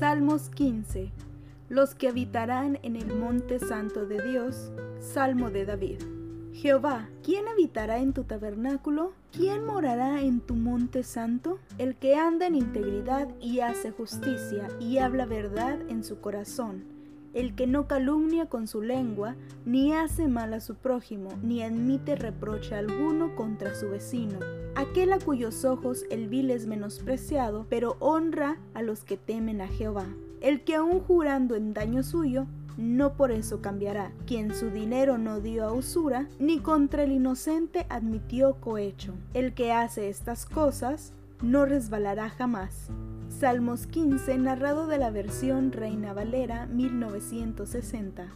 Salmos 15. Los que habitarán en el monte santo de Dios. Salmo de David. Jehová, ¿quién habitará en tu tabernáculo? ¿Quién morará en tu monte santo? El que anda en integridad y hace justicia y habla verdad en su corazón. El que no calumnia con su lengua, ni hace mal a su prójimo, ni admite reproche alguno contra su vecino. Aquel a cuyos ojos el vil es menospreciado, pero honra a los que temen a Jehová. El que aun jurando en daño suyo, no por eso cambiará, quien su dinero no dio a usura, ni contra el inocente admitió cohecho. El que hace estas cosas no resbalará jamás. Salmos 15, narrado de la versión Reina Valera 1960.